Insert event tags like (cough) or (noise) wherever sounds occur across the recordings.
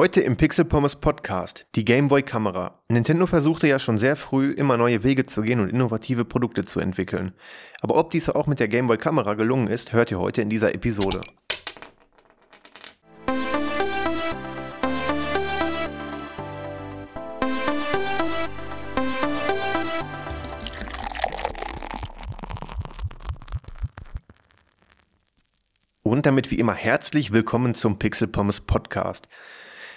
Heute im Pixel Pommes Podcast die Gameboy Kamera. Nintendo versuchte ja schon sehr früh immer neue Wege zu gehen und innovative Produkte zu entwickeln. Aber ob dies auch mit der Gameboy Kamera gelungen ist, hört ihr heute in dieser Episode. Und damit wie immer herzlich willkommen zum Pixel Pommes Podcast.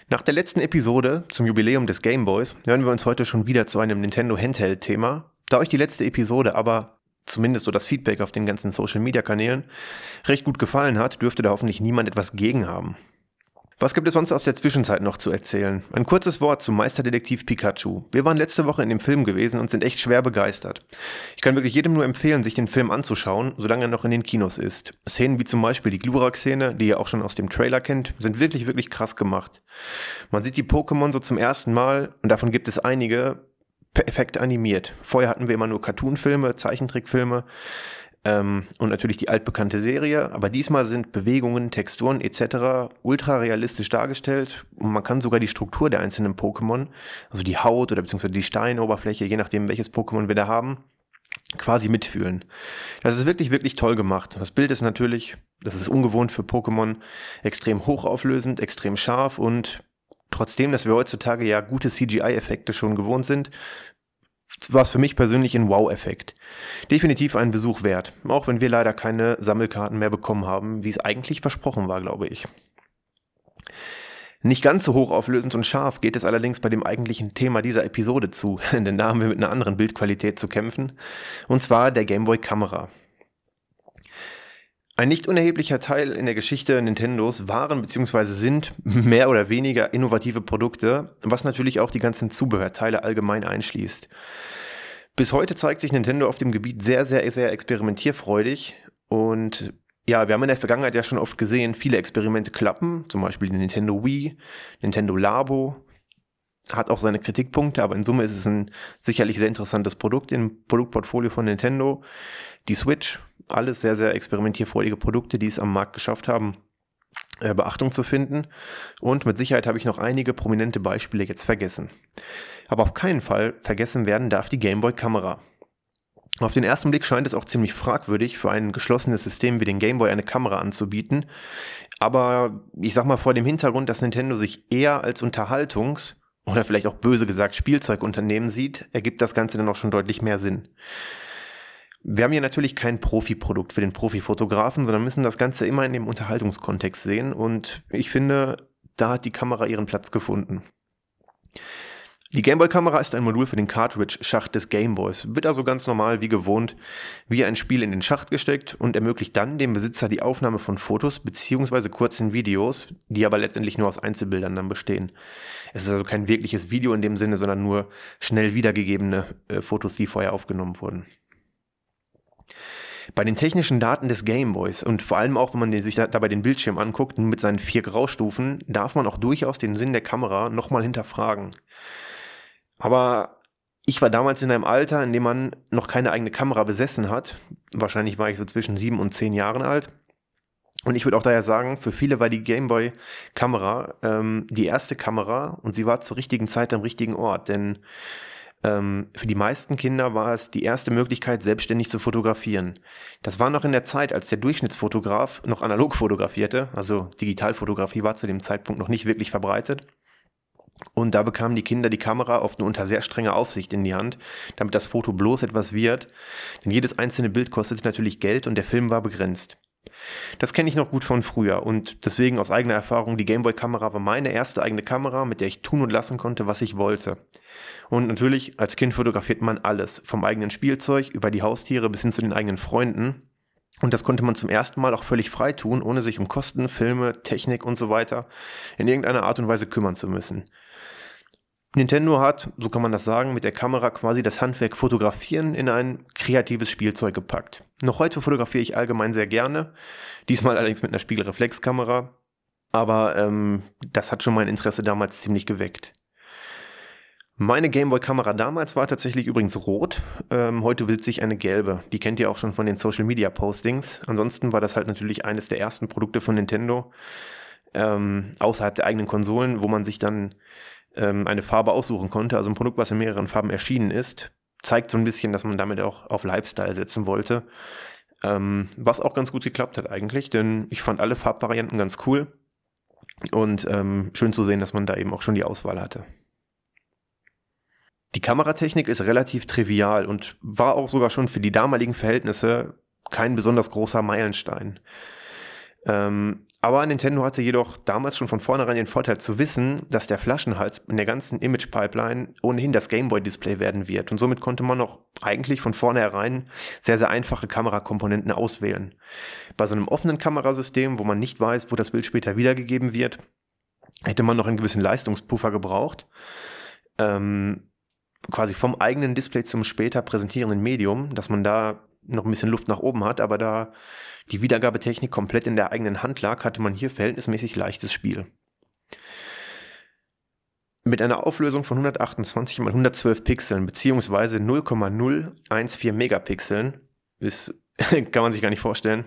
Nach der letzten Episode zum Jubiläum des Gameboys hören wir uns heute schon wieder zu einem Nintendo Handheld-Thema. Da euch die letzte Episode aber zumindest so das Feedback auf den ganzen Social Media Kanälen recht gut gefallen hat, dürfte da hoffentlich niemand etwas gegen haben. Was gibt es sonst aus der Zwischenzeit noch zu erzählen? Ein kurzes Wort zum Meisterdetektiv Pikachu. Wir waren letzte Woche in dem Film gewesen und sind echt schwer begeistert. Ich kann wirklich jedem nur empfehlen, sich den Film anzuschauen, solange er noch in den Kinos ist. Szenen wie zum Beispiel die Glurak-Szene, die ihr auch schon aus dem Trailer kennt, sind wirklich, wirklich krass gemacht. Man sieht die Pokémon so zum ersten Mal und davon gibt es einige perfekt animiert. Vorher hatten wir immer nur Cartoonfilme, Zeichentrickfilme ähm, und natürlich die altbekannte Serie, aber diesmal sind Bewegungen, Texturen etc. ultra realistisch dargestellt und man kann sogar die Struktur der einzelnen Pokémon, also die Haut oder beziehungsweise die Steinoberfläche, je nachdem welches Pokémon wir da haben, quasi mitfühlen. Das ist wirklich, wirklich toll gemacht. Das Bild ist natürlich, das ist ungewohnt für Pokémon, extrem hochauflösend, extrem scharf und trotzdem, dass wir heutzutage ja gute CGI-Effekte schon gewohnt sind, war es für mich persönlich ein Wow-Effekt. Definitiv einen Besuch wert, auch wenn wir leider keine Sammelkarten mehr bekommen haben, wie es eigentlich versprochen war, glaube ich. Nicht ganz so hochauflösend und scharf geht es allerdings bei dem eigentlichen Thema dieser Episode zu, (laughs) denn da haben wir mit einer anderen Bildqualität zu kämpfen, und zwar der Gameboy Kamera. Ein nicht unerheblicher Teil in der Geschichte Nintendos waren bzw. sind mehr oder weniger innovative Produkte, was natürlich auch die ganzen Zubehörteile allgemein einschließt. Bis heute zeigt sich Nintendo auf dem Gebiet sehr, sehr, sehr experimentierfreudig und ja, wir haben in der Vergangenheit ja schon oft gesehen, viele Experimente klappen, zum Beispiel die Nintendo Wii, Nintendo Labo, hat auch seine Kritikpunkte, aber in Summe ist es ein sicherlich sehr interessantes Produkt im Produktportfolio von Nintendo. Die Switch alles sehr, sehr experimentierfreudige Produkte, die es am Markt geschafft haben, äh, Beachtung zu finden. Und mit Sicherheit habe ich noch einige prominente Beispiele jetzt vergessen. Aber auf keinen Fall vergessen werden darf die Gameboy-Kamera. Auf den ersten Blick scheint es auch ziemlich fragwürdig, für ein geschlossenes System wie den Gameboy eine Kamera anzubieten. Aber ich sag mal vor dem Hintergrund, dass Nintendo sich eher als Unterhaltungs- oder vielleicht auch böse gesagt Spielzeugunternehmen sieht, ergibt das Ganze dann auch schon deutlich mehr Sinn. Wir haben hier natürlich kein Profi-Produkt für den Profifotografen, sondern müssen das Ganze immer in dem Unterhaltungskontext sehen und ich finde, da hat die Kamera ihren Platz gefunden. Die Gameboy-Kamera ist ein Modul für den Cartridge-Schacht des Gameboys, wird also ganz normal wie gewohnt wie ein Spiel in den Schacht gesteckt und ermöglicht dann dem Besitzer die Aufnahme von Fotos bzw. kurzen Videos, die aber letztendlich nur aus Einzelbildern dann bestehen. Es ist also kein wirkliches Video in dem Sinne, sondern nur schnell wiedergegebene äh, Fotos, die vorher aufgenommen wurden. Bei den technischen Daten des Gameboys und vor allem auch, wenn man sich dabei den Bildschirm anguckt mit seinen vier Graustufen, darf man auch durchaus den Sinn der Kamera nochmal hinterfragen. Aber ich war damals in einem Alter, in dem man noch keine eigene Kamera besessen hat. Wahrscheinlich war ich so zwischen sieben und zehn Jahren alt. Und ich würde auch daher sagen, für viele war die Gameboy-Kamera ähm, die erste Kamera und sie war zur richtigen Zeit am richtigen Ort. Denn ähm, für die meisten Kinder war es die erste Möglichkeit, selbstständig zu fotografieren. Das war noch in der Zeit, als der Durchschnittsfotograf noch analog fotografierte, also Digitalfotografie war zu dem Zeitpunkt noch nicht wirklich verbreitet. Und da bekamen die Kinder die Kamera oft nur unter sehr strenger Aufsicht in die Hand, damit das Foto bloß etwas wird. Denn jedes einzelne Bild kostete natürlich Geld und der Film war begrenzt. Das kenne ich noch gut von früher und deswegen aus eigener Erfahrung, die Gameboy-Kamera war meine erste eigene Kamera, mit der ich tun und lassen konnte, was ich wollte. Und natürlich, als Kind fotografiert man alles, vom eigenen Spielzeug über die Haustiere bis hin zu den eigenen Freunden. Und das konnte man zum ersten Mal auch völlig frei tun, ohne sich um Kosten, Filme, Technik und so weiter in irgendeiner Art und Weise kümmern zu müssen. Nintendo hat, so kann man das sagen, mit der Kamera quasi das Handwerk Fotografieren in ein kreatives Spielzeug gepackt. Noch heute fotografiere ich allgemein sehr gerne, diesmal allerdings mit einer Spiegelreflexkamera, aber ähm, das hat schon mein Interesse damals ziemlich geweckt. Meine Gameboy-Kamera damals war tatsächlich übrigens rot. Ähm, heute besitze ich eine gelbe. Die kennt ihr auch schon von den Social-Media-Postings. Ansonsten war das halt natürlich eines der ersten Produkte von Nintendo, ähm, außerhalb der eigenen Konsolen, wo man sich dann ähm, eine Farbe aussuchen konnte, also ein Produkt, was in mehreren Farben erschienen ist, zeigt so ein bisschen, dass man damit auch auf Lifestyle setzen wollte. Ähm, was auch ganz gut geklappt hat eigentlich, denn ich fand alle Farbvarianten ganz cool und ähm, schön zu sehen, dass man da eben auch schon die Auswahl hatte. Die Kameratechnik ist relativ trivial und war auch sogar schon für die damaligen Verhältnisse kein besonders großer Meilenstein. Ähm, aber Nintendo hatte jedoch damals schon von vornherein den Vorteil zu wissen, dass der Flaschenhals in der ganzen Image-Pipeline ohnehin das Gameboy-Display werden wird. Und somit konnte man auch eigentlich von vornherein sehr, sehr einfache Kamerakomponenten auswählen. Bei so einem offenen Kamerasystem, wo man nicht weiß, wo das Bild später wiedergegeben wird, hätte man noch einen gewissen Leistungspuffer gebraucht. Ähm, quasi vom eigenen Display zum später präsentierenden Medium, dass man da noch ein bisschen Luft nach oben hat, aber da die Wiedergabetechnik komplett in der eigenen Hand lag, hatte man hier verhältnismäßig leichtes Spiel. Mit einer Auflösung von 128 x 112 Pixeln beziehungsweise 0,014 Megapixeln, ist, (laughs) kann man sich gar nicht vorstellen,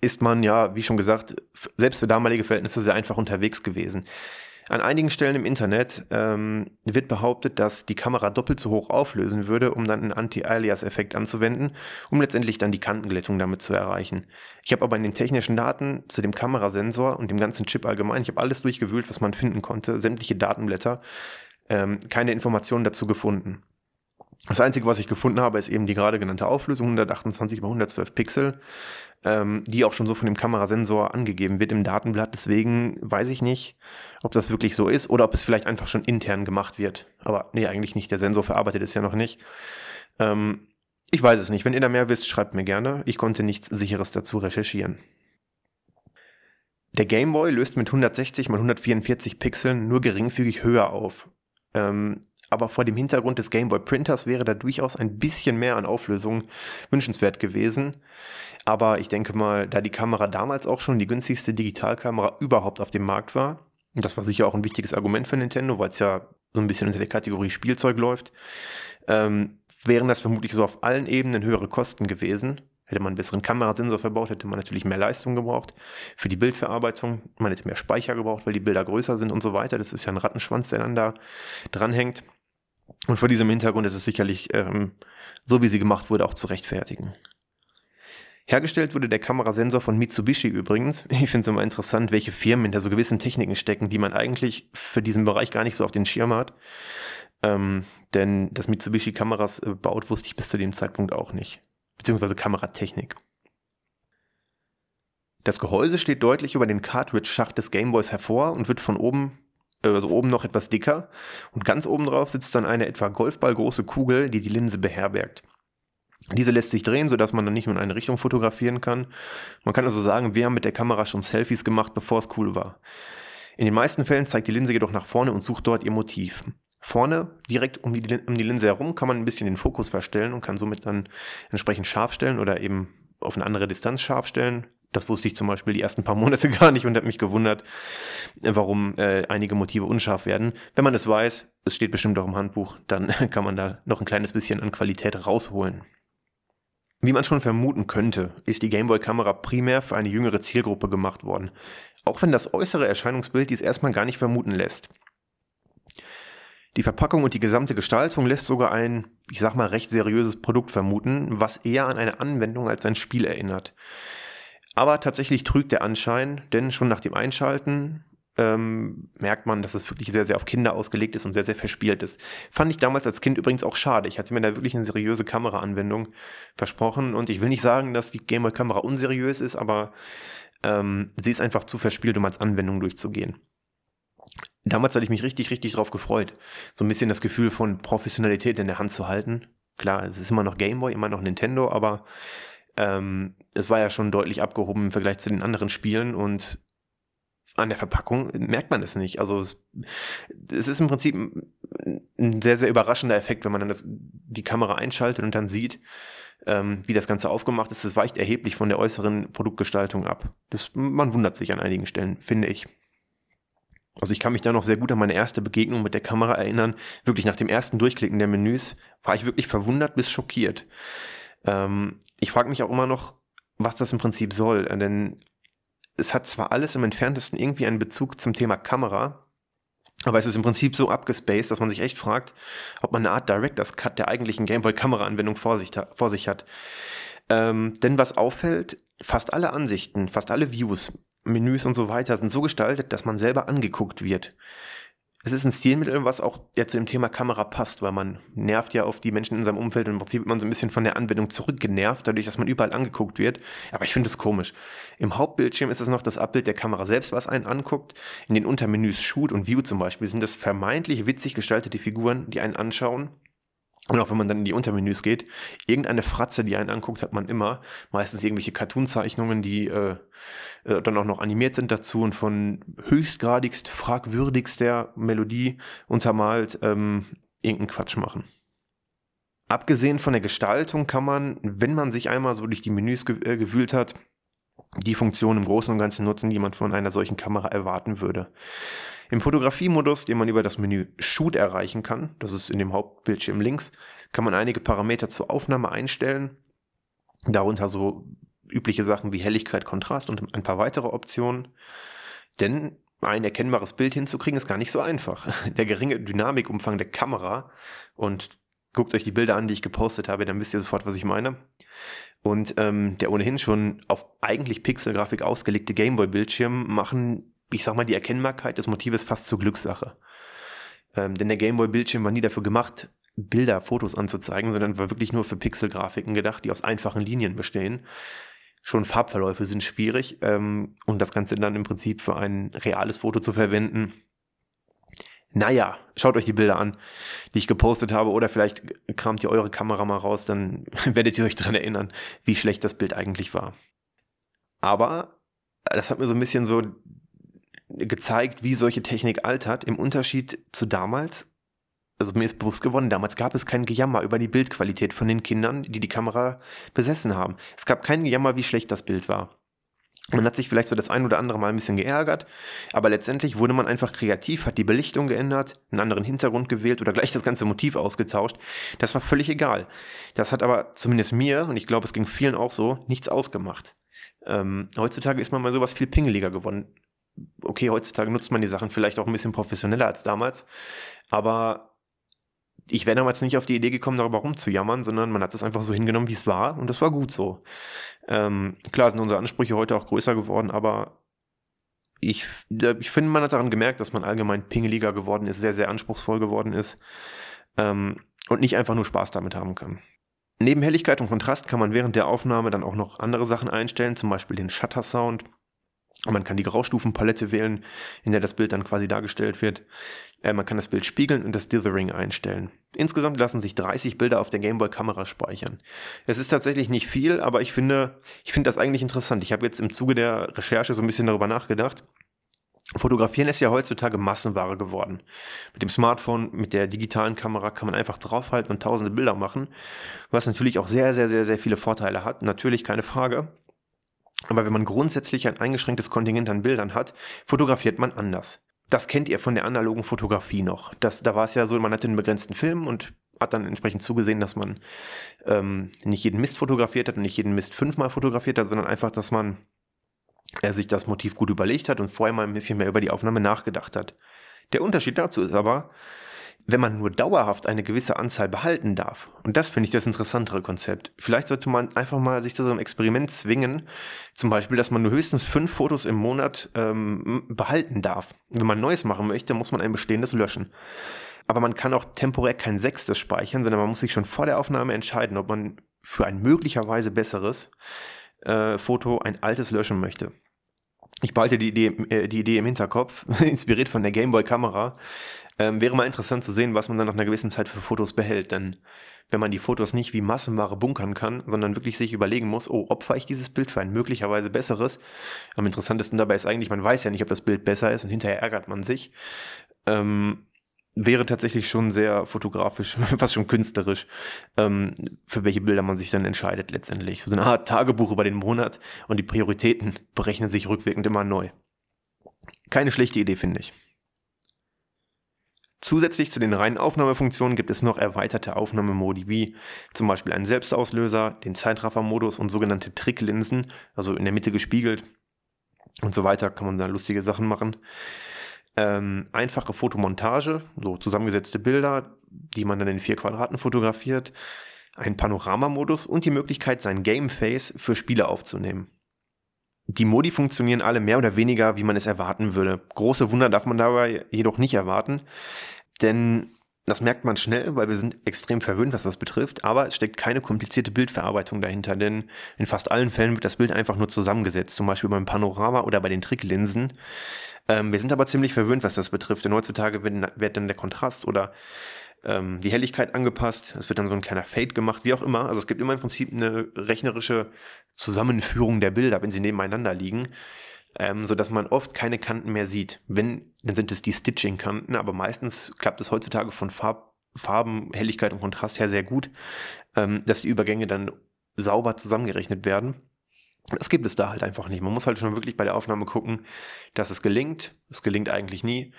ist man ja, wie schon gesagt, selbst für damalige Verhältnisse sehr einfach unterwegs gewesen. An einigen Stellen im Internet ähm, wird behauptet, dass die Kamera doppelt so hoch auflösen würde, um dann einen Anti-Alias-Effekt anzuwenden, um letztendlich dann die Kantenglättung damit zu erreichen. Ich habe aber in den technischen Daten zu dem Kamerasensor und dem ganzen Chip allgemein, ich habe alles durchgewühlt, was man finden konnte, sämtliche Datenblätter, ähm, keine Informationen dazu gefunden. Das Einzige, was ich gefunden habe, ist eben die gerade genannte Auflösung, 128 x 112 Pixel ähm, die auch schon so von dem Kamerasensor angegeben wird im Datenblatt. Deswegen weiß ich nicht, ob das wirklich so ist oder ob es vielleicht einfach schon intern gemacht wird. Aber nee, eigentlich nicht. Der Sensor verarbeitet es ja noch nicht. Ähm, ich weiß es nicht. Wenn ihr da mehr wisst, schreibt mir gerne. Ich konnte nichts Sicheres dazu recherchieren. Der Game Boy löst mit 160 x 144 Pixeln nur geringfügig höher auf. Ähm, aber vor dem Hintergrund des Game Boy Printers wäre da durchaus ein bisschen mehr an Auflösung wünschenswert gewesen. Aber ich denke mal, da die Kamera damals auch schon die günstigste Digitalkamera überhaupt auf dem Markt war, und das war sicher auch ein wichtiges Argument für Nintendo, weil es ja so ein bisschen unter der Kategorie Spielzeug läuft, ähm, wären das vermutlich so auf allen Ebenen höhere Kosten gewesen. Hätte man einen besseren Kamerasensor verbaut, hätte man natürlich mehr Leistung gebraucht für die Bildverarbeitung. Man hätte mehr Speicher gebraucht, weil die Bilder größer sind und so weiter. Das ist ja ein Rattenschwanz, der dann da dranhängt. Und vor diesem Hintergrund ist es sicherlich, ähm, so wie sie gemacht wurde, auch zu rechtfertigen. Hergestellt wurde der Kamerasensor von Mitsubishi übrigens. (laughs) Ich finde es immer interessant, welche Firmen hinter so gewissen Techniken stecken, die man eigentlich für diesen Bereich gar nicht so auf den Schirm hat. Ähm, denn dass Mitsubishi Kameras äh, baut, wusste ich bis zu dem Zeitpunkt auch nicht. Beziehungsweise Kameratechnik. Das Gehäuse steht deutlich über den Cartridge-Schacht des Gameboys hervor und wird von oben also oben noch etwas dicker und ganz oben drauf sitzt dann eine etwa golfballgroße Kugel, die die Linse beherbergt. Diese lässt sich drehen, sodass man dann nicht nur in eine Richtung fotografieren kann. Man kann also sagen, wir haben mit der Kamera schon Selfies gemacht, bevor es cool war. In den meisten Fällen zeigt die Linse jedoch nach vorne und sucht dort ihr Motiv. Vorne, direkt um die, um die Linse herum, kann man ein bisschen den Fokus verstellen und kann somit dann entsprechend scharf stellen oder eben auf eine andere Distanz scharf stellen. Das wusste ich zum Beispiel die ersten paar Monate (laughs) gar nicht und habe mich gewundert, warum äh, einige Motive unscharf werden. Wenn man es weiß, es steht bestimmt auch im Handbuch, dann (laughs) kann man da noch ein kleines bisschen an Qualität rausholen. Wie man schon vermuten könnte, ist die Gameboy-Kamera primär für eine jüngere Zielgruppe gemacht worden, auch wenn das äußere Erscheinungsbild dies erstmal gar nicht vermuten lässt. Die Verpackung und die gesamte Gestaltung lässt sogar ein, ich sag mal, recht seriöses Produkt vermuten, was eher an eine Anwendung als ein Spiel erinnert. Aber tatsächlich trügt der Anschein, denn schon nach dem Einschalten ähm, merkt man, dass es wirklich sehr, sehr auf Kinder ausgelegt ist und sehr, sehr verspielt ist. Fand ich damals als Kind übrigens auch schade. Ich hatte mir da wirklich eine seriöse Kameraanwendung versprochen und ich will nicht sagen, dass die Gameboy-Kamera unseriös ist, aber ähm, sie ist einfach zu verspielt, um als Anwendung durchzugehen. Damals hatte ich mich richtig, richtig drauf gefreut. So ein bisschen das Gefühl von Professionalität in der Hand zu halten. Klar, es ist immer noch Gameboy, immer noch Nintendo, aber ähm, es war ja schon deutlich abgehoben im Vergleich zu den anderen Spielen und an der Verpackung merkt man es nicht. Also es, es ist im Prinzip ein sehr, sehr überraschender Effekt, wenn man dann das, die Kamera einschaltet und dann sieht, ähm, wie das Ganze aufgemacht ist. Das weicht erheblich von der äußeren Produktgestaltung ab. Das, man wundert sich an einigen Stellen, finde ich. Also ich kann mich da noch sehr gut an meine erste Begegnung mit der Kamera erinnern. Wirklich nach dem ersten Durchklicken der Menüs war ich wirklich verwundert bis schockiert. Ähm, ich frage mich auch immer noch, was das im Prinzip soll. Denn es hat zwar alles im entferntesten irgendwie einen Bezug zum Thema Kamera, aber es ist im Prinzip so abgespaced, dass man sich echt fragt, ob man eine Art Director's Cut der eigentlichen Gameboy-Kamera-Anwendung vor vor sich hat. Ähm, denn was auffällt, fast alle Ansichten, fast alle Views, Menüs und so weiter sind so gestaltet, dass man selber angeguckt wird es ist ein Stilmittel, was auch ja zu dem Thema Kamera passt, weil man nervt ja auf die Menschen in seinem Umfeld und im Prinzip wird man so ein bisschen von der Anwendung zurückgenervt, dadurch, dass man überall angeguckt wird. Aber ich finde es komisch. Im Hauptbildschirm ist es noch das Abbild der Kamera selbst, was einen anguckt. In den Untermenüs Shoot und View zum Beispiel sind das vermeintlich witzig gestaltete Figuren, die einen anschauen. Und auch wenn man dann in die Untermenüs geht, irgendeine Fratze, die einen anguckt, hat man immer. Meistens irgendwelche Cartoon-Zeichnungen, die äh, äh, dann auch noch animiert sind dazu und von höchstgradigst fragwürdigster Melodie untermalt ähm, irgendeinen Quatsch machen. Abgesehen von der Gestaltung kann man, wenn man sich einmal so durch die Menüs ge äh, gewühlt hat, die Funktion im Großen und Ganzen nutzen, die man von einer solchen Kamera erwarten würde. Im Fotografiemodus, den man über das Menü Shoot erreichen kann, das ist in dem Hauptbildschirm links, kann man einige Parameter zur Aufnahme einstellen. Darunter so übliche Sachen wie Helligkeit, Kontrast und ein paar weitere Optionen. Denn ein erkennbares Bild hinzukriegen ist gar nicht so einfach. (laughs) Der geringe Dynamikumfang der Kamera und guckt euch die Bilder an, die ich gepostet habe, dann wisst ihr sofort, was ich meine. Und ähm, der ohnehin schon auf eigentlich Pixelgrafik ausgelegte Gameboy-Bildschirm machen ich sag mal, die Erkennbarkeit des Motives fast zur Glückssache. Ähm, denn der Gameboy-Bildschirm war nie dafür gemacht, Bilder, Fotos anzuzeigen, sondern war wirklich nur für Pixelgrafiken gedacht, die aus einfachen Linien bestehen. Schon Farbverläufe sind schwierig ähm, und das Ganze dann im Prinzip für ein reales Foto zu verwenden. Naja, schaut euch die Bilder an, die ich gepostet habe, oder vielleicht kramt ihr eure Kamera mal raus, dann (laughs) werdet ihr euch daran erinnern, wie schlecht das Bild eigentlich war. Aber das hat mir so ein bisschen so gezeigt, wie solche Technik altert, im Unterschied zu damals. Also mir ist bewusst geworden, damals gab es kein Gejammer über die Bildqualität von den Kindern, die die Kamera besessen haben. Es gab kein Gejammer, wie schlecht das Bild war. Man hat sich vielleicht so das ein oder andere Mal ein bisschen geärgert, aber letztendlich wurde man einfach kreativ, hat die Belichtung geändert, einen anderen Hintergrund gewählt oder gleich das ganze Motiv ausgetauscht. Das war völlig egal. Das hat aber zumindest mir, und ich glaube, es ging vielen auch so, nichts ausgemacht. Ähm, heutzutage ist man mal sowas viel pingeliger geworden okay, heutzutage nutzt man die Sachen vielleicht auch ein bisschen professioneller als damals, aber ich wäre damals nicht auf die Idee gekommen, darüber rumzujammern, sondern man hat es einfach so hingenommen, wie es war und das war gut so. Ähm, klar sind unsere Ansprüche heute auch größer geworden, aber ich, ich finde, man hat daran gemerkt, dass man allgemein pingeliger geworden ist, sehr, sehr anspruchsvoll geworden ist ähm, und nicht einfach nur Spaß damit haben kann. Neben Helligkeit und Kontrast kann man während der Aufnahme dann auch noch andere Sachen einstellen, zum Beispiel den Shutter-Sound man kann die Graustufenpalette wählen, in der das Bild dann quasi dargestellt wird. Äh, man kann das Bild spiegeln und das Dithering einstellen. Insgesamt lassen sich 30 Bilder auf der Gameboy-Kamera speichern. Es ist tatsächlich nicht viel, aber ich finde, ich finde das eigentlich interessant. Ich habe jetzt im Zuge der Recherche so ein bisschen darüber nachgedacht. Fotografieren ist ja heutzutage Massenware geworden. Mit dem Smartphone, mit der digitalen Kamera kann man einfach draufhalten und tausende Bilder machen, was natürlich auch sehr, sehr, sehr, sehr viele Vorteile hat. Natürlich keine Frage. Aber wenn man grundsätzlich ein eingeschränktes Kontingent an Bildern hat, fotografiert man anders. Das kennt ihr von der analogen Fotografie noch. Das, da war es ja so, man hatte einen begrenzten Film und hat dann entsprechend zugesehen, dass man ähm, nicht jeden Mist fotografiert hat und nicht jeden Mist fünfmal fotografiert hat, sondern einfach, dass man äh, sich das Motiv gut überlegt hat und vorher mal ein bisschen mehr über die Aufnahme nachgedacht hat. Der Unterschied dazu ist aber, wenn man nur dauerhaft eine gewisse Anzahl behalten darf, und das finde ich das interessantere Konzept, vielleicht sollte man einfach mal sich zu so einem Experiment zwingen, zum Beispiel, dass man nur höchstens fünf Fotos im Monat ähm, behalten darf. Wenn man Neues machen möchte, muss man ein bestehendes löschen. Aber man kann auch temporär kein sechstes speichern, sondern man muss sich schon vor der Aufnahme entscheiden, ob man für ein möglicherweise besseres äh, Foto ein altes löschen möchte. Ich behalte die Idee, äh, die Idee im Hinterkopf, (laughs) inspiriert von der Gameboy-Kamera. Ähm, wäre mal interessant zu sehen, was man dann nach einer gewissen Zeit für Fotos behält. Denn wenn man die Fotos nicht wie Massenware bunkern kann, sondern wirklich sich überlegen muss, oh, opfer ich dieses Bild für ein möglicherweise besseres? Am interessantesten dabei ist eigentlich, man weiß ja nicht, ob das Bild besser ist und hinterher ärgert man sich. Ähm, wäre tatsächlich schon sehr fotografisch, (laughs) fast schon künstlerisch, ähm, für welche Bilder man sich dann entscheidet letztendlich. So eine Art Tagebuch über den Monat und die Prioritäten berechnen sich rückwirkend immer neu. Keine schlechte Idee, finde ich. Zusätzlich zu den reinen Aufnahmefunktionen gibt es noch erweiterte Aufnahmemodi wie zum Beispiel einen Selbstauslöser, den Zeitraffermodus und sogenannte Tricklinsen, also in der Mitte gespiegelt. und so weiter, kann man da lustige Sachen machen. Ähm, einfache Fotomontage, so zusammengesetzte Bilder, die man dann in vier Quadraten fotografiert, ein Panoramamodus und die Möglichkeit, sein Gameface für Spiele aufzunehmen. Die Modi funktionieren alle mehr oder weniger, wie man es erwarten würde. Große Wunder darf man dabei jedoch nicht erwarten, denn das merkt man schnell, weil wir sind extrem verwöhnt, was das betrifft, aber es steckt keine komplizierte Bildverarbeitung dahinter, denn in fast allen Fällen wird das Bild einfach nur zusammengesetzt, zum Beispiel beim Panorama oder bei den Tricklinsen. Ähm, wir sind aber ziemlich verwöhnt, was das betrifft, denn heutzutage wird, wird dann der Kontrast oder ähm, die Helligkeit angepasst, es wird dann so ein kleiner Fade gemacht, wie auch immer. Also es gibt immer im Prinzip eine rechnerische Zusammenführung der Bilder, wenn sie nebeneinander liegen ähm, sodass man oft keine Kanten mehr sieht. Wenn, dann sind es die Stitching-Kanten, aber meistens klappt es heutzutage von Farb, Farben, Helligkeit und Kontrast her sehr gut, ähm, dass die Übergänge dann sauber zusammengerechnet werden. Das gibt es da halt einfach nicht. Man muss halt schon wirklich bei der Aufnahme gucken, dass es gelingt. Es gelingt eigentlich nie.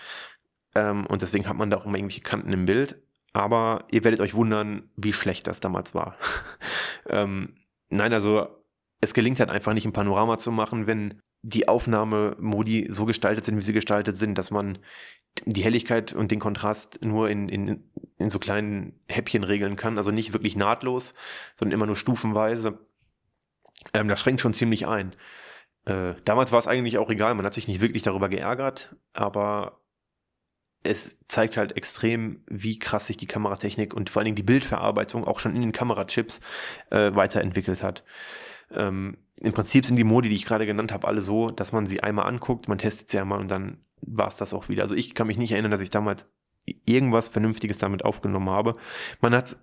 Ähm, und deswegen hat man da auch immer irgendwelche Kanten im Bild. Aber ihr werdet euch wundern, wie schlecht das damals war. (laughs) ähm, nein, also es gelingt halt einfach nicht, ein Panorama zu machen, wenn die Aufnahmemodi so gestaltet sind, wie sie gestaltet sind, dass man die Helligkeit und den Kontrast nur in, in, in so kleinen Häppchen regeln kann. Also nicht wirklich nahtlos, sondern immer nur stufenweise. Ähm, das schränkt schon ziemlich ein. Äh, damals war es eigentlich auch egal, man hat sich nicht wirklich darüber geärgert, aber es zeigt halt extrem, wie krass sich die Kameratechnik und vor allen Dingen die Bildverarbeitung auch schon in den Kamerachips äh, weiterentwickelt hat. Ähm, Im Prinzip sind die Modi, die ich gerade genannt habe, alle so, dass man sie einmal anguckt, man testet sie einmal und dann war es das auch wieder. Also ich kann mich nicht erinnern, dass ich damals irgendwas Vernünftiges damit aufgenommen habe. Man hat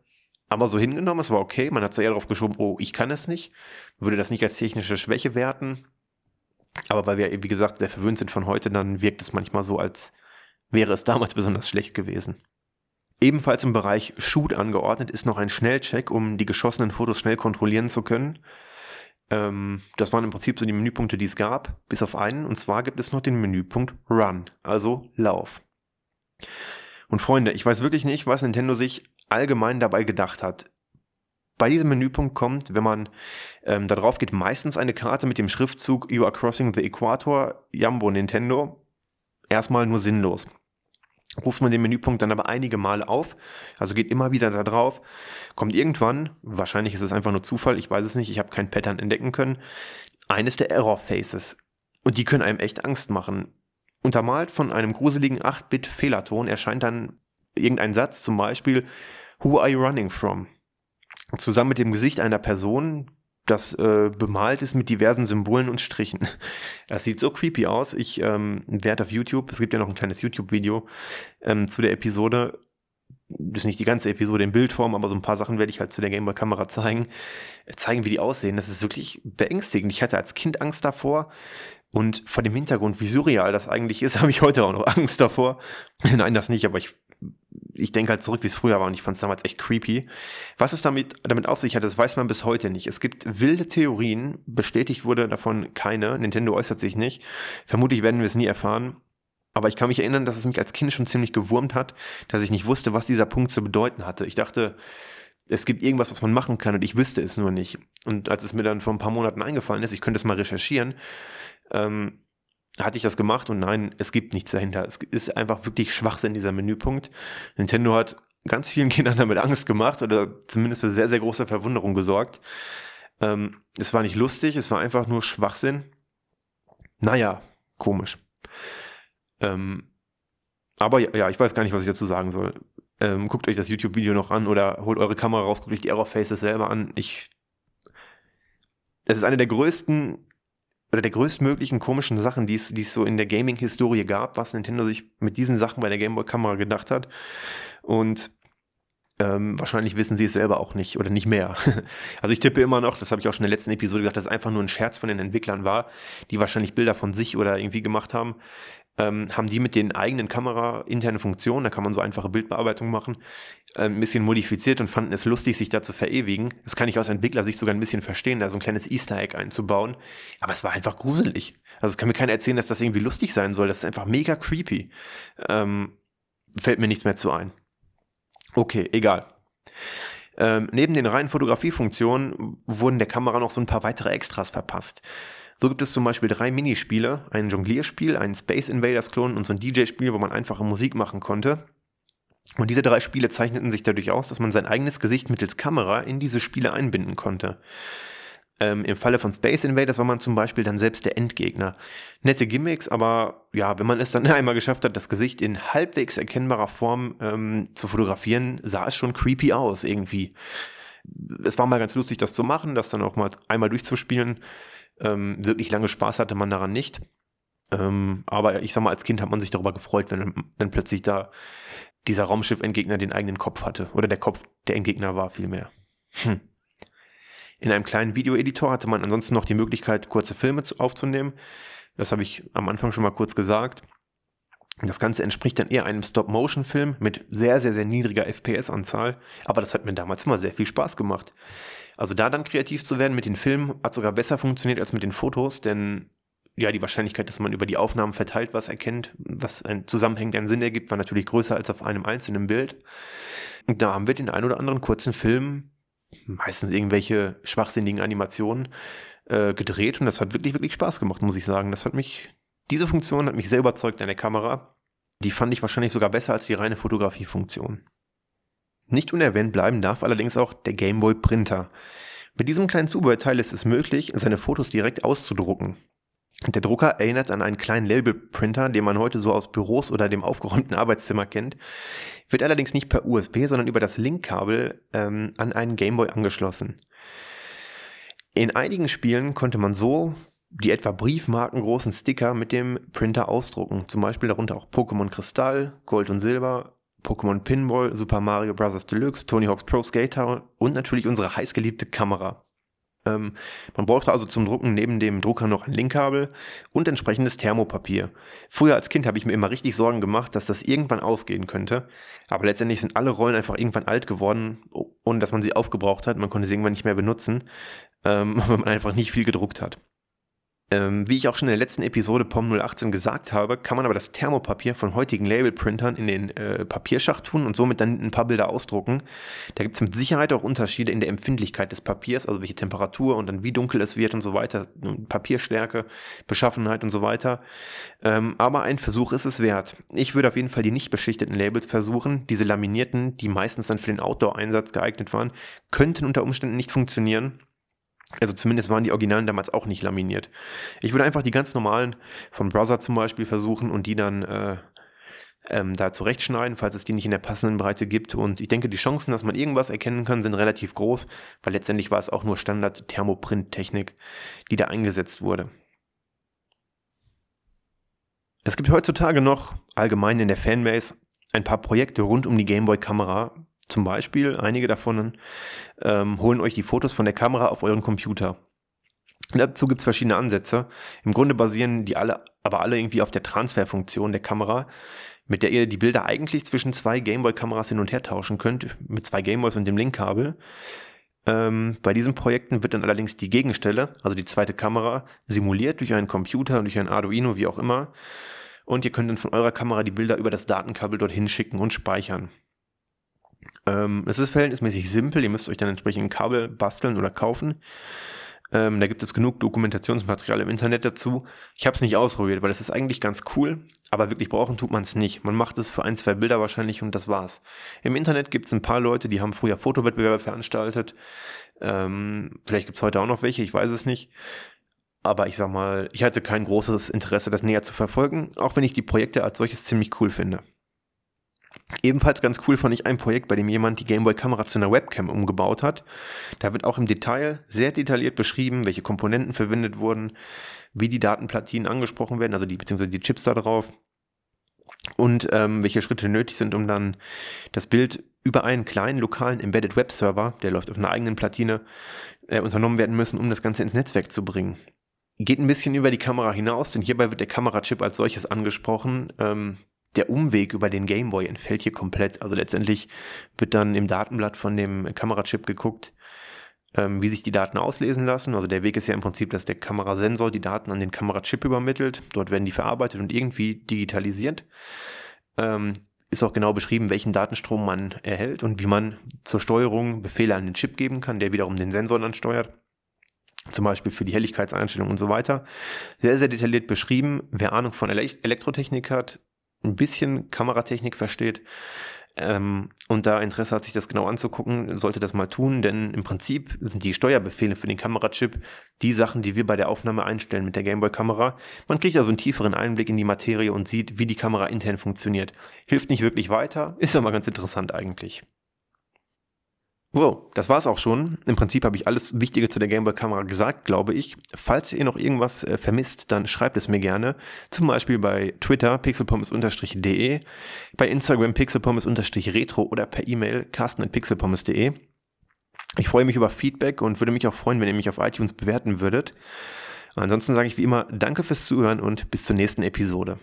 aber so hingenommen, es war okay, man hat so eher darauf geschoben, oh, ich kann es nicht, würde das nicht als technische Schwäche werten. Aber weil wir, wie gesagt, sehr verwöhnt sind von heute, dann wirkt es manchmal so, als wäre es damals besonders schlecht gewesen. Ebenfalls im Bereich Shoot angeordnet ist noch ein Schnellcheck, um die geschossenen Fotos schnell kontrollieren zu können. Ähm, das waren im Prinzip so die Menüpunkte, die es gab, bis auf einen. Und zwar gibt es noch den Menüpunkt Run, also Lauf. Und Freunde, ich weiß wirklich nicht, was Nintendo sich allgemein dabei gedacht hat. Bei diesem Menüpunkt kommt, wenn man ähm, da drauf geht, meistens eine Karte mit dem Schriftzug You are crossing the equator, Jambo Nintendo. Erstmal nur sinnlos ruft man den Menüpunkt dann aber einige Male auf, also geht immer wieder da drauf, kommt irgendwann, wahrscheinlich ist es einfach nur Zufall, ich weiß es nicht, ich habe kein Pattern entdecken können, eines der Error Faces. Und die können einem echt Angst machen. Untermalt von einem gruseligen 8-Bit-Fehlerton erscheint dann irgendein Satz, zum Beispiel Who are you running from? Zusammen mit dem Gesicht einer Person, das äh, bemalt ist mit diversen Symbolen und Strichen. (laughs) Das sieht so creepy aus. Ich ähm, werde auf YouTube, es gibt ja noch ein kleines YouTube-Video ähm, zu der Episode. Das ist nicht die ganze Episode in Bildform, aber so ein paar Sachen werde ich halt zu der Gameboy-Kamera zeigen. Äh, zeigen, wie die aussehen. Das ist wirklich beängstigend. Ich hatte als Kind Angst davor. Und vor dem Hintergrund, wie surreal das eigentlich ist, (laughs) habe ich heute auch noch Angst davor. (laughs) Nein, das nicht, aber ich ich denke halt zurück, wie es früher war und ich fand es damals echt creepy. Was es damit, damit auf sich hat, das weiß man bis heute nicht. Es gibt wilde Theorien, bestätigt wurde davon keine. Nintendo äußert sich nicht. Vermutlich werden wir es nie erfahren. Aber ich kann mich erinnern, dass es mich als Kind schon ziemlich gewurmt hat, dass ich nicht wusste, was dieser Punkt zu bedeuten hatte. Ich dachte, es gibt irgendwas, was man machen kann und ich wüsste es nur nicht. Und als es mir dann vor ein paar Monaten eingefallen ist, ich könnte es mal recherchieren, ähm, hatte ich das gemacht und nein, es gibt nichts dahinter. Es ist einfach wirklich Schwachsinn, dieser Menüpunkt. Nintendo hat ganz vielen (laughs) Kindern damit Angst gemacht oder zumindest für sehr, sehr große Verwunderung gesorgt. Ähm, es war nicht lustig, es war einfach nur Schwachsinn. Naja, komisch. Ähm, aber ja, ja, ich weiß gar nicht, was ich dazu sagen soll. Ähm, guckt euch das YouTube-Video noch an oder holt eure Kamera raus, guckt euch die Error Faces selber an. Ich. Es ist eine der größten oder der größtmöglichen komischen Sachen, die es, die es so in der Gaming-Historie gab, was Nintendo sich mit diesen Sachen bei der Gameboy-Kamera gedacht hat. Und ähm, wahrscheinlich wissen sie es selber auch nicht oder nicht mehr. (laughs) also ich tippe immer noch, das habe ich auch schon in der letzten Episode gesagt, dass es einfach nur ein Scherz von den Entwicklern war, die wahrscheinlich Bilder von sich oder irgendwie gemacht haben ähm, haben die mit den eigenen Kamera interne Funktionen, da kann man so einfache Bildbearbeitung machen, äh, ein bisschen modifiziert und fanden es lustig, sich da zu verewigen. Das kann ich aus Entwicklersicht sogar ein bisschen verstehen, da so ein kleines Easter Egg einzubauen. Aber es war einfach gruselig. Also kann mir keiner erzählen, dass das irgendwie lustig sein soll. Das ist einfach mega creepy. Ähm, fällt mir nichts mehr zu ein. Okay, egal. Ähm, neben den reinen Fotografiefunktionen wurden der Kamera noch so ein paar weitere Extras verpasst. So gibt es zum Beispiel drei Minispiele, ein Jonglierspiel, ein Space Invaders Klon und so ein DJ-Spiel, wo man einfache Musik machen konnte. Und diese drei Spiele zeichneten sich dadurch aus, dass man sein eigenes Gesicht mittels Kamera in diese Spiele einbinden konnte. Ähm, Im Falle von Space Invaders war man zum Beispiel dann selbst der Endgegner. Nette Gimmicks, aber ja, wenn man es dann (laughs) einmal geschafft hat, das Gesicht in halbwegs erkennbarer Form ähm, zu fotografieren, sah es schon creepy aus irgendwie. Es war mal ganz lustig, das zu machen, das dann auch mal einmal durchzuspielen. Ähm, wirklich lange Spaß hatte man daran nicht. Ähm, aber ich sag mal, als Kind hat man sich darüber gefreut, wenn dann plötzlich da dieser Raumschiff-Endgegner den eigenen Kopf hatte. Oder der Kopf der Endgegner war vielmehr. Hm. In einem kleinen Videoeditor hatte man ansonsten noch die Möglichkeit, kurze Filme aufzunehmen. Das habe ich am Anfang schon mal kurz gesagt. Das Ganze entspricht dann eher einem Stop-Motion-Film mit sehr, sehr, sehr niedriger FPS-Anzahl. Aber das hat mir damals immer sehr viel Spaß gemacht. Also da dann kreativ zu werden mit den Filmen hat sogar besser funktioniert als mit den Fotos, denn ja, die Wahrscheinlichkeit, dass man über die Aufnahmen verteilt was erkennt, was ein Zusammenhängt einen Sinn ergibt, war natürlich größer als auf einem einzelnen Bild. Und da haben wir den ein oder anderen kurzen Film meistens irgendwelche schwachsinnigen Animationen äh, gedreht und das hat wirklich, wirklich Spaß gemacht, muss ich sagen. Das hat mich, diese Funktion hat mich sehr überzeugt an der Kamera. Die fand ich wahrscheinlich sogar besser als die reine Fotografiefunktion. Nicht unerwähnt bleiben darf allerdings auch der Gameboy Printer. Mit diesem kleinen Zubehörteil ist es möglich, seine Fotos direkt auszudrucken. Der Drucker erinnert an einen kleinen Label-Printer, den man heute so aus Büros oder dem aufgeräumten (laughs) Arbeitszimmer kennt, wird allerdings nicht per USB, sondern über das Linkkabel ähm, an einen Gameboy angeschlossen. In einigen Spielen konnte man so die etwa briefmarkengroßen Sticker mit dem Printer ausdrucken, zum Beispiel darunter auch Pokémon Kristall, Gold und Silber, Pokémon Pinball, Super Mario Bros. Deluxe, Tony Hawk's Pro Skater und natürlich unsere heißgeliebte Kamera. Ähm, man brauchte also zum Drucken neben dem Drucker noch ein Linkkabel und entsprechendes Thermopapier. Früher als Kind habe ich mir immer richtig Sorgen gemacht, dass das irgendwann ausgehen könnte. Aber letztendlich sind alle Rollen einfach irgendwann alt geworden, ohne dass man sie aufgebraucht hat. Man konnte sie irgendwann nicht mehr benutzen, ähm, (laughs) weil man einfach nicht viel gedruckt hat. Ähm, wie ich auch schon in der letzten Episode POM 018 gesagt habe, kann man aber das Thermopapier von heutigen Labelprintern in den äh, Papierschacht tun und somit dann ein paar Bilder ausdrucken. Da gibt es mit Sicherheit auch Unterschiede in der Empfindlichkeit des Papiers, also welche Temperatur und dann wie dunkel es wird und so weiter, Papierstärke, Beschaffenheit und so weiter. Ähm, aber ein Versuch ist es wert. Ich würde auf jeden Fall die nicht beschichteten Labels versuchen. Diese laminierten, die meistens dann für den Outdoor-Einsatz geeignet waren, könnten unter Umständen nicht funktionieren. Also zumindest waren die Originalen damals auch nicht laminiert. Ich würde einfach die ganz normalen von Brother zum Beispiel versuchen und die dann äh, ähm, da zurechtschneiden, falls es die nicht in der passenden Breite gibt. Und ich denke, die Chancen, dass man irgendwas erkennen kann, sind relativ groß, weil letztendlich war es auch nur Standard-Thermoprint-Technik, die da eingesetzt wurde. Es gibt heutzutage noch allgemein in der Fanbase ein paar Projekte rund um die Gameboy-Kamera, zum Beispiel, einige davon ähm, holen euch die Fotos von der Kamera auf euren Computer. Dazu gibt es verschiedene Ansätze. Im Grunde basieren die alle, aber alle irgendwie auf der Transferfunktion der Kamera, mit der ihr die Bilder eigentlich zwischen zwei Gameboy-Kameras hin und her tauschen könnt, mit zwei Gameboys und dem Linkkabel. Ähm, bei diesen Projekten wird dann allerdings die Gegenstelle, also die zweite Kamera, simuliert durch einen Computer, durch ein Arduino, wie auch immer. Und ihr könnt dann von eurer Kamera die Bilder über das Datenkabel dorthin schicken und speichern. Ähm, es ist verhältnismäßig simpel, ihr müsst euch dann entsprechend ein Kabel basteln oder kaufen. Ähm, da gibt es genug Dokumentationsmaterial im Internet dazu. Ich habe es nicht ausprobiert, weil es ist eigentlich ganz cool, aber wirklich brauchen tut man es nicht. Man macht es für ein, zwei Bilder wahrscheinlich und das war's. Im Internet gibt es ein paar Leute, die haben früher Fotowettbewerbe veranstaltet. Ähm, vielleicht gibt es heute auch noch welche, ich weiß es nicht. Aber ich sag mal, ich hatte kein großes Interesse, das näher zu verfolgen, auch wenn ich die Projekte als solches ziemlich cool finde. Ebenfalls ganz cool fand ich ein Projekt, bei dem jemand die Gameboy-Kamera zu einer Webcam umgebaut hat. Da wird auch im Detail sehr detailliert beschrieben, welche Komponenten verwendet wurden, wie die Datenplatinen angesprochen werden, also die beziehungsweise die Chips da drauf und ähm, welche Schritte nötig sind, um dann das Bild über einen kleinen lokalen Embedded Web Server, der läuft auf einer eigenen Platine, äh, unternommen werden müssen, um das Ganze ins Netzwerk zu bringen. Geht ein bisschen über die Kamera hinaus, denn hierbei wird der Kamerachip als solches angesprochen. Ähm, der Umweg über den Gameboy entfällt hier komplett. Also letztendlich wird dann im Datenblatt von dem Kamerachip geguckt, ähm, wie sich die Daten auslesen lassen. Also der Weg ist ja im Prinzip, dass der Kamerasensor die Daten an den Kamerachip übermittelt. Dort werden die verarbeitet und irgendwie digitalisiert. Ähm, ist auch genau beschrieben, welchen Datenstrom man erhält und wie man zur Steuerung Befehle an den Chip geben kann, der wiederum den Sensor ansteuert. Zum Beispiel für die Helligkeitseinstellung und so weiter. Sehr, sehr detailliert beschrieben. Wer Ahnung von Elektrotechnik hat, ein bisschen Kameratechnik versteht, ähm, und da Interesse hat, sich das genau anzugucken, sollte das mal tun, denn im Prinzip sind die Steuerbefehle für den Kamerachip die Sachen, die wir bei der Aufnahme einstellen mit der Gameboy-Kamera. Man kriegt also einen tieferen Einblick in die Materie und sieht, wie die Kamera intern funktioniert. Hilft nicht wirklich weiter, ist aber ganz interessant eigentlich. So, das war's auch schon. Im Prinzip habe ich alles Wichtige zu der Gameboy-Kamera gesagt, glaube ich. Falls ihr noch irgendwas äh, vermisst, dann schreibt es mir gerne. Zum Beispiel bei Twitter pixelpommes-de, bei Instagram pixelpommes-retro oder per E-Mail carsten.pixelpommes.de. Ich freue mich über Feedback und würde mich auch freuen, wenn ihr mich auf iTunes bewerten würdet. Ansonsten sage ich wie immer Danke fürs Zuhören und bis zur nächsten Episode.